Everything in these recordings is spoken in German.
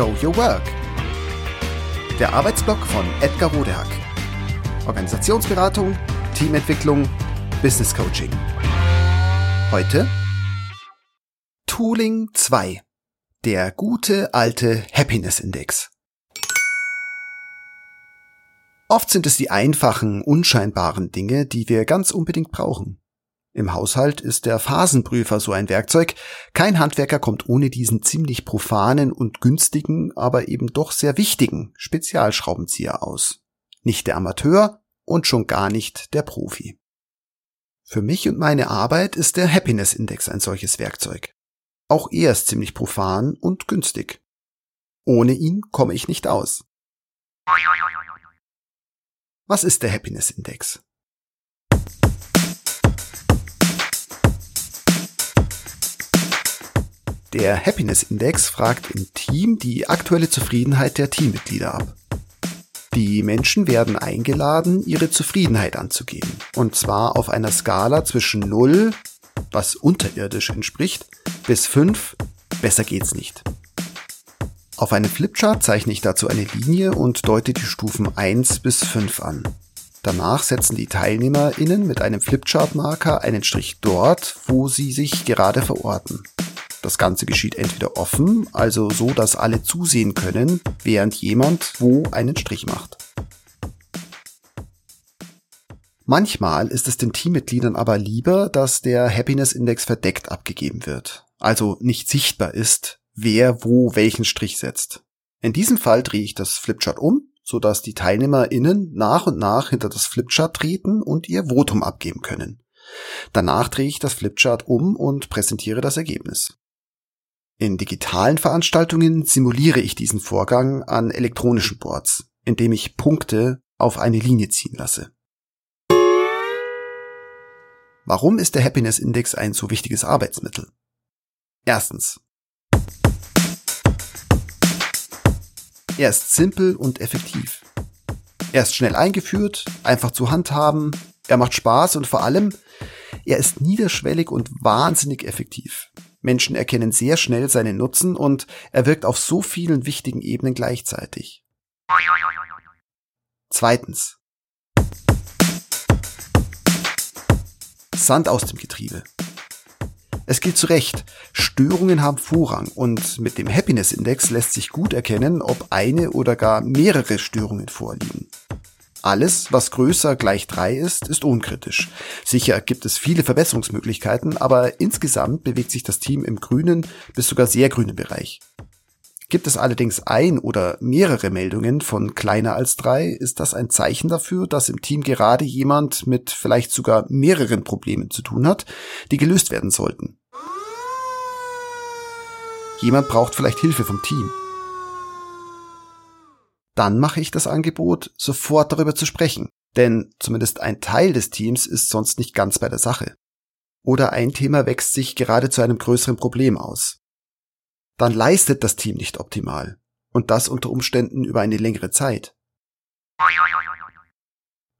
Show Your Work. Der Arbeitsblock von Edgar Rodehack. Organisationsberatung, Teamentwicklung, Business Coaching. Heute Tooling 2. Der gute alte Happiness Index. Oft sind es die einfachen, unscheinbaren Dinge, die wir ganz unbedingt brauchen. Im Haushalt ist der Phasenprüfer so ein Werkzeug. Kein Handwerker kommt ohne diesen ziemlich profanen und günstigen, aber eben doch sehr wichtigen Spezialschraubenzieher aus. Nicht der Amateur und schon gar nicht der Profi. Für mich und meine Arbeit ist der Happiness Index ein solches Werkzeug. Auch er ist ziemlich profan und günstig. Ohne ihn komme ich nicht aus. Was ist der Happiness Index? Der Happiness Index fragt im Team die aktuelle Zufriedenheit der Teammitglieder ab. Die Menschen werden eingeladen, ihre Zufriedenheit anzugeben. Und zwar auf einer Skala zwischen 0, was unterirdisch entspricht, bis 5, besser geht's nicht. Auf einem Flipchart zeichne ich dazu eine Linie und deute die Stufen 1 bis 5 an. Danach setzen die TeilnehmerInnen mit einem Flipchart-Marker einen Strich dort, wo sie sich gerade verorten. Das Ganze geschieht entweder offen, also so, dass alle zusehen können, während jemand wo einen Strich macht. Manchmal ist es den Teammitgliedern aber lieber, dass der Happiness Index verdeckt abgegeben wird, also nicht sichtbar ist, wer wo welchen Strich setzt. In diesem Fall drehe ich das Flipchart um, sodass die TeilnehmerInnen nach und nach hinter das Flipchart treten und ihr Votum abgeben können. Danach drehe ich das Flipchart um und präsentiere das Ergebnis. In digitalen Veranstaltungen simuliere ich diesen Vorgang an elektronischen Boards, indem ich Punkte auf eine Linie ziehen lasse. Warum ist der Happiness Index ein so wichtiges Arbeitsmittel? Erstens. Er ist simpel und effektiv. Er ist schnell eingeführt, einfach zu handhaben, er macht Spaß und vor allem, er ist niederschwellig und wahnsinnig effektiv. Menschen erkennen sehr schnell seinen Nutzen und er wirkt auf so vielen wichtigen Ebenen gleichzeitig. Zweitens. Sand aus dem Getriebe. Es gilt zu Recht, Störungen haben Vorrang und mit dem Happiness Index lässt sich gut erkennen, ob eine oder gar mehrere Störungen vorliegen. Alles, was größer gleich drei ist, ist unkritisch. Sicher gibt es viele Verbesserungsmöglichkeiten, aber insgesamt bewegt sich das Team im grünen bis sogar sehr grünen Bereich. Gibt es allerdings ein oder mehrere Meldungen von kleiner als drei, ist das ein Zeichen dafür, dass im Team gerade jemand mit vielleicht sogar mehreren Problemen zu tun hat, die gelöst werden sollten. Jemand braucht vielleicht Hilfe vom Team dann mache ich das Angebot, sofort darüber zu sprechen. Denn zumindest ein Teil des Teams ist sonst nicht ganz bei der Sache. Oder ein Thema wächst sich gerade zu einem größeren Problem aus. Dann leistet das Team nicht optimal. Und das unter Umständen über eine längere Zeit.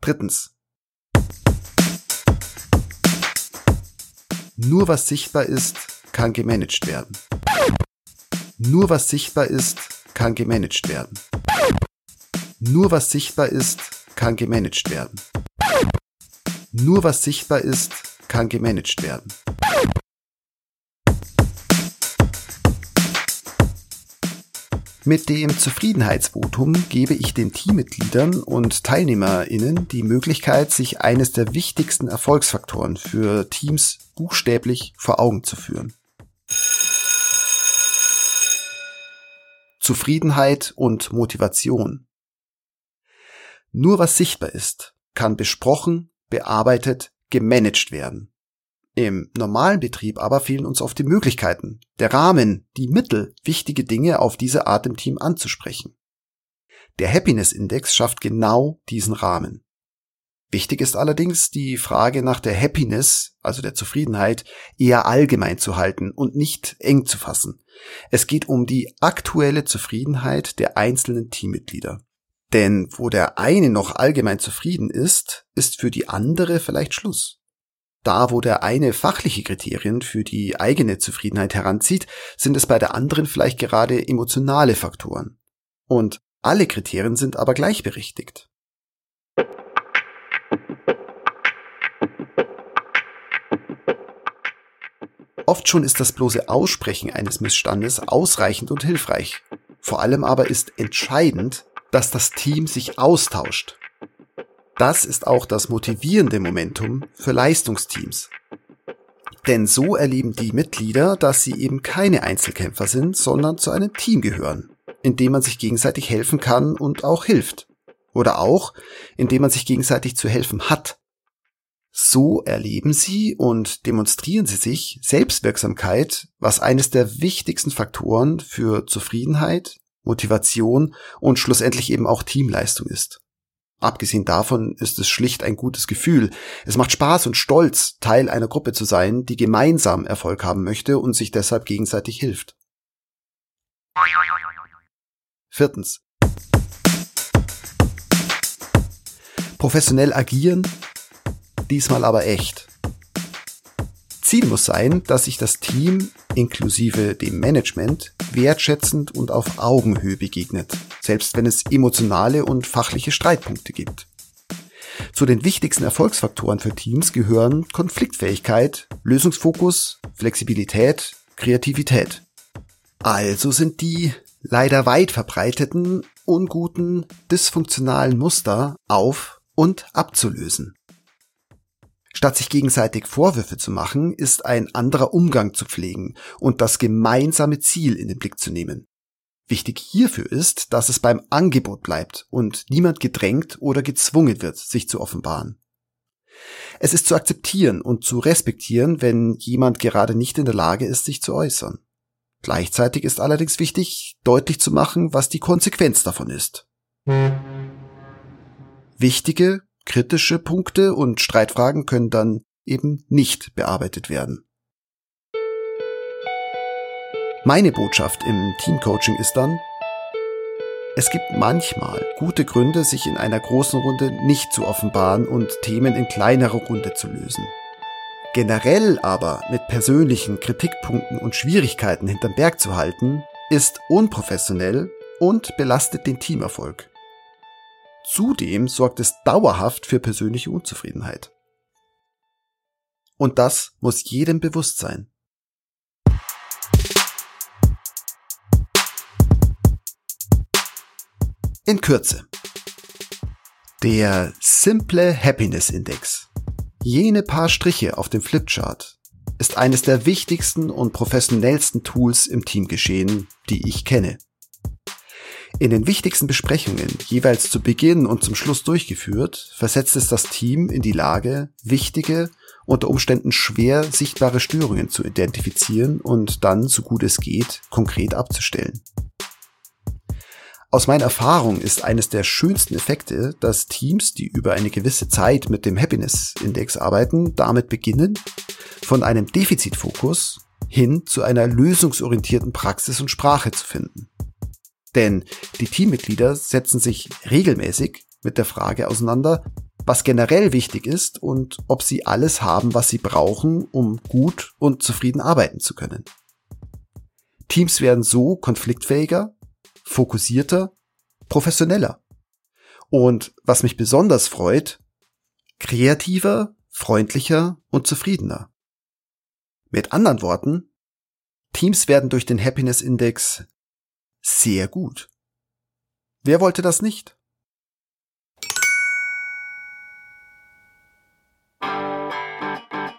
Drittens. Nur was sichtbar ist, kann gemanagt werden. Nur was sichtbar ist, kann gemanagt werden. Nur was sichtbar ist, kann gemanagt werden. Nur was sichtbar ist, kann gemanagt werden. Mit dem Zufriedenheitsvotum gebe ich den Teammitgliedern und TeilnehmerInnen die Möglichkeit, sich eines der wichtigsten Erfolgsfaktoren für Teams buchstäblich vor Augen zu führen. Zufriedenheit und Motivation. Nur was sichtbar ist, kann besprochen, bearbeitet, gemanagt werden. Im normalen Betrieb aber fehlen uns oft die Möglichkeiten, der Rahmen, die Mittel, wichtige Dinge auf diese Art im Team anzusprechen. Der Happiness Index schafft genau diesen Rahmen. Wichtig ist allerdings, die Frage nach der Happiness, also der Zufriedenheit, eher allgemein zu halten und nicht eng zu fassen. Es geht um die aktuelle Zufriedenheit der einzelnen Teammitglieder. Denn wo der eine noch allgemein zufrieden ist, ist für die andere vielleicht Schluss. Da, wo der eine fachliche Kriterien für die eigene Zufriedenheit heranzieht, sind es bei der anderen vielleicht gerade emotionale Faktoren. Und alle Kriterien sind aber gleichberechtigt. Oft schon ist das bloße Aussprechen eines Missstandes ausreichend und hilfreich. Vor allem aber ist entscheidend, dass das Team sich austauscht. Das ist auch das motivierende Momentum für Leistungsteams. Denn so erleben die Mitglieder, dass sie eben keine Einzelkämpfer sind, sondern zu einem Team gehören, in dem man sich gegenseitig helfen kann und auch hilft. Oder auch, indem man sich gegenseitig zu helfen hat. So erleben sie und demonstrieren sie sich Selbstwirksamkeit, was eines der wichtigsten Faktoren für Zufriedenheit, Motivation und schlussendlich eben auch Teamleistung ist. Abgesehen davon ist es schlicht ein gutes Gefühl. Es macht Spaß und Stolz, Teil einer Gruppe zu sein, die gemeinsam Erfolg haben möchte und sich deshalb gegenseitig hilft. Viertens. Professionell agieren, diesmal aber echt. Ziel muss sein, dass sich das Team inklusive dem Management wertschätzend und auf Augenhöhe begegnet, selbst wenn es emotionale und fachliche Streitpunkte gibt. Zu den wichtigsten Erfolgsfaktoren für Teams gehören Konfliktfähigkeit, Lösungsfokus, Flexibilität, Kreativität. Also sind die leider weit verbreiteten, unguten, dysfunktionalen Muster auf und abzulösen. Statt sich gegenseitig Vorwürfe zu machen, ist ein anderer Umgang zu pflegen und das gemeinsame Ziel in den Blick zu nehmen. Wichtig hierfür ist, dass es beim Angebot bleibt und niemand gedrängt oder gezwungen wird, sich zu offenbaren. Es ist zu akzeptieren und zu respektieren, wenn jemand gerade nicht in der Lage ist, sich zu äußern. Gleichzeitig ist allerdings wichtig, deutlich zu machen, was die Konsequenz davon ist. Wichtige, kritische Punkte und Streitfragen können dann eben nicht bearbeitet werden. Meine Botschaft im Teamcoaching ist dann, es gibt manchmal gute Gründe, sich in einer großen Runde nicht zu offenbaren und Themen in kleinerer Runde zu lösen. Generell aber mit persönlichen Kritikpunkten und Schwierigkeiten hinterm Berg zu halten, ist unprofessionell und belastet den Teamerfolg. Zudem sorgt es dauerhaft für persönliche Unzufriedenheit. Und das muss jedem bewusst sein. In Kürze. Der simple Happiness Index, jene paar Striche auf dem Flipchart, ist eines der wichtigsten und professionellsten Tools im Teamgeschehen, die ich kenne. In den wichtigsten Besprechungen, jeweils zu Beginn und zum Schluss durchgeführt, versetzt es das Team in die Lage, wichtige, unter Umständen schwer sichtbare Störungen zu identifizieren und dann, so gut es geht, konkret abzustellen. Aus meiner Erfahrung ist eines der schönsten Effekte, dass Teams, die über eine gewisse Zeit mit dem Happiness Index arbeiten, damit beginnen, von einem Defizitfokus hin zu einer lösungsorientierten Praxis und Sprache zu finden. Denn die Teammitglieder setzen sich regelmäßig mit der Frage auseinander, was generell wichtig ist und ob sie alles haben, was sie brauchen, um gut und zufrieden arbeiten zu können. Teams werden so konfliktfähiger, fokussierter, professioneller. Und was mich besonders freut, kreativer, freundlicher und zufriedener. Mit anderen Worten, Teams werden durch den Happiness Index sehr gut. Wer wollte das nicht?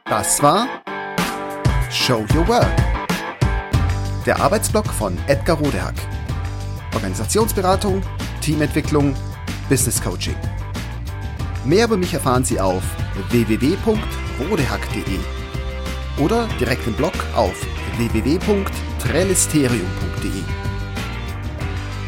Das war Show Your Work. Der Arbeitsblock von Edgar Rodehack. Organisationsberatung, Teamentwicklung, Business Coaching. Mehr über mich erfahren Sie auf www.rodehack.de oder direkt im Blog auf www.trellisterium.de.